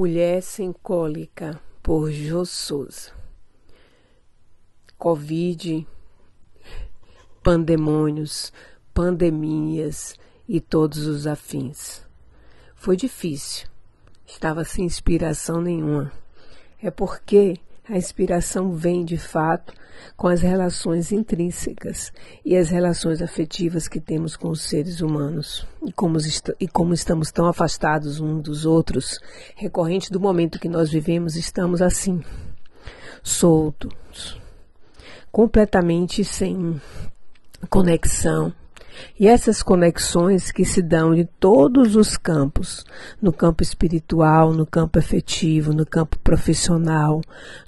Mulher sem cólica, por Jô Souza. Covid, pandemônios, pandemias e todos os afins. Foi difícil. Estava sem inspiração nenhuma. É porque a inspiração vem, de fato, com as relações intrínsecas e as relações afetivas que temos com os seres humanos. E como, e como estamos tão afastados uns dos outros, recorrente do momento que nós vivemos, estamos assim, soltos, completamente sem conexão, e essas conexões que se dão de todos os campos, no campo espiritual, no campo afetivo, no campo profissional,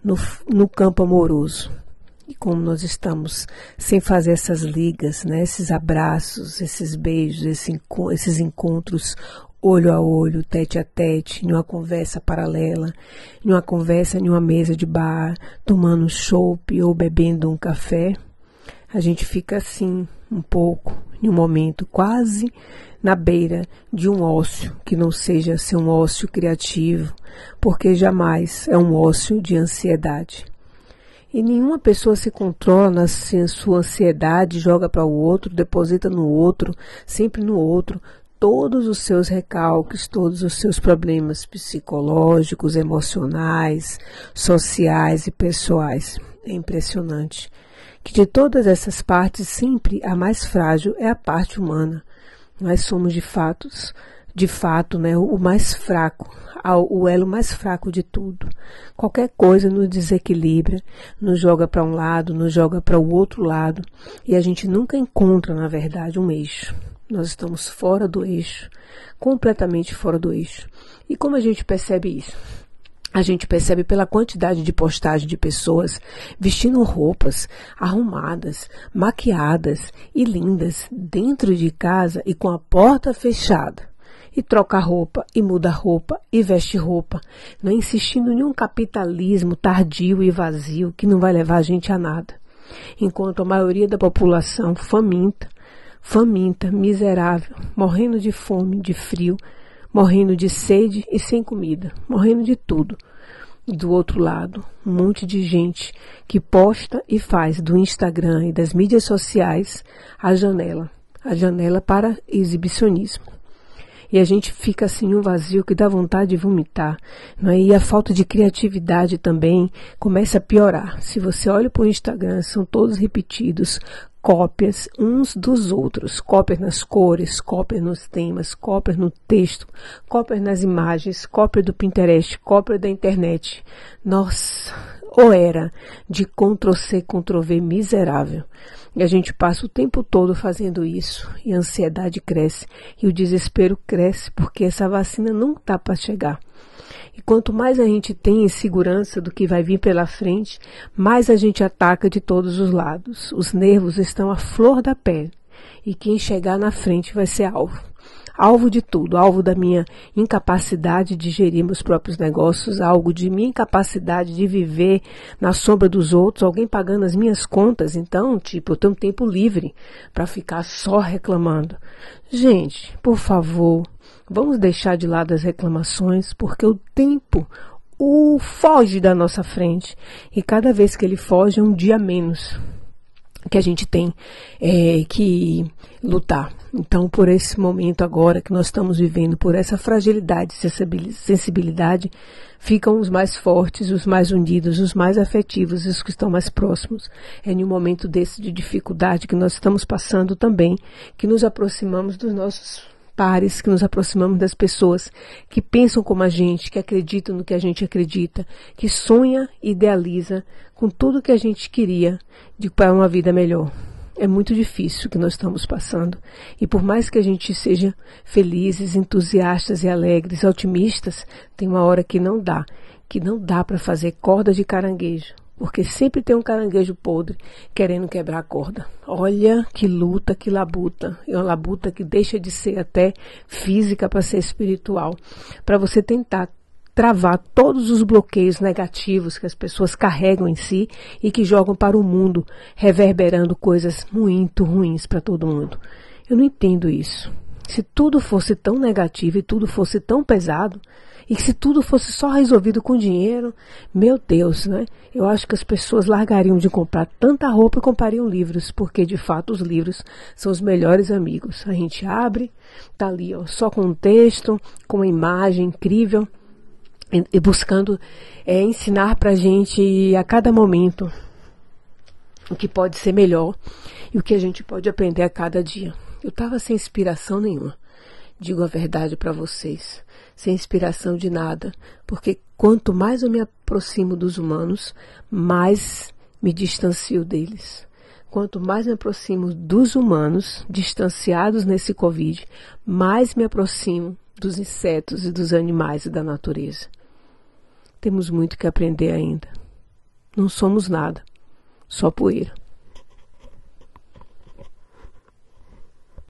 no, no campo amoroso. E como nós estamos sem fazer essas ligas, né, esses abraços, esses beijos, esse, esses encontros olho a olho, tete a tete, em uma conversa paralela, em uma conversa em uma mesa de bar, tomando um chopp ou bebendo um café, a gente fica assim, um pouco, em um momento quase na beira de um ócio que não seja ser um ócio criativo, porque jamais é um ócio de ansiedade. E nenhuma pessoa se controla na sua ansiedade, joga para o outro, deposita no outro, sempre no outro, todos os seus recalques, todos os seus problemas psicológicos, emocionais, sociais e pessoais. É impressionante que de todas essas partes sempre a mais frágil é a parte humana. Nós somos de fatos, de fato, né, o mais fraco, o elo mais fraco de tudo. Qualquer coisa nos desequilibra, nos joga para um lado, nos joga para o outro lado, e a gente nunca encontra, na verdade, um eixo. Nós estamos fora do eixo, completamente fora do eixo. E como a gente percebe isso? A gente percebe pela quantidade de postagem de pessoas vestindo roupas arrumadas, maquiadas e lindas dentro de casa e com a porta fechada. E troca roupa, e muda roupa, e veste roupa, não insistindo em um capitalismo tardio e vazio que não vai levar a gente a nada. Enquanto a maioria da população faminta, faminta, miserável, morrendo de fome, de frio, morrendo de sede e sem comida, morrendo de tudo. Do outro lado, um monte de gente que posta e faz do Instagram e das mídias sociais a janela, a janela para exibicionismo. E a gente fica assim um vazio que dá vontade de vomitar. Não é? E a falta de criatividade também começa a piorar. Se você olha para o Instagram, são todos repetidos, cópias uns dos outros, cópias nas cores, cópias nos temas, cópias no texto, cópias nas imagens, cópia do Pinterest, cópia da internet. Nossa, ou era de Ctrl C, Ctrl V miserável. E a gente passa o tempo todo fazendo isso, e a ansiedade cresce, e o desespero cresce, porque essa vacina não está para chegar. E quanto mais a gente tem insegurança do que vai vir pela frente, mais a gente ataca de todos os lados. Os nervos estão à flor da pele. E quem chegar na frente vai ser alvo. Alvo de tudo, alvo da minha incapacidade de gerir meus próprios negócios, algo de minha incapacidade de viver na sombra dos outros, alguém pagando as minhas contas. Então, tipo, eu tenho tempo livre para ficar só reclamando. Gente, por favor, Vamos deixar de lado as reclamações, porque o tempo o foge da nossa frente. E cada vez que ele foge é um dia menos que a gente tem é, que lutar. Então, por esse momento agora que nós estamos vivendo, por essa fragilidade, sensibilidade, ficam os mais fortes, os mais unidos, os mais afetivos, os que estão mais próximos. É em um momento desse de dificuldade que nós estamos passando também, que nos aproximamos dos nossos pares, que nos aproximamos das pessoas que pensam como a gente, que acreditam no que a gente acredita, que sonha e idealiza com tudo que a gente queria de para uma vida melhor. É muito difícil o que nós estamos passando. E por mais que a gente seja felizes, entusiastas e alegres, otimistas, tem uma hora que não dá, que não dá para fazer corda de caranguejo porque sempre tem um caranguejo podre querendo quebrar a corda. Olha que luta, que labuta. É uma labuta que deixa de ser até física para ser espiritual. Para você tentar travar todos os bloqueios negativos que as pessoas carregam em si e que jogam para o mundo, reverberando coisas muito ruins para todo mundo. Eu não entendo isso. Se tudo fosse tão negativo e tudo fosse tão pesado, E se tudo fosse só resolvido com dinheiro, meu Deus, né? Eu acho que as pessoas largariam de comprar tanta roupa e comprariam livros, porque de fato os livros são os melhores amigos. A gente abre, tá ali, ó, só com um texto, com uma imagem incrível, e, e buscando é, ensinar pra gente a cada momento o que pode ser melhor e o que a gente pode aprender a cada dia. Eu estava sem inspiração nenhuma. Digo a verdade para vocês, sem inspiração de nada, porque quanto mais eu me aproximo dos humanos, mais me distancio deles. Quanto mais me aproximo dos humanos, distanciados nesse Covid, mais me aproximo dos insetos e dos animais e da natureza. Temos muito que aprender ainda. Não somos nada, só poeira.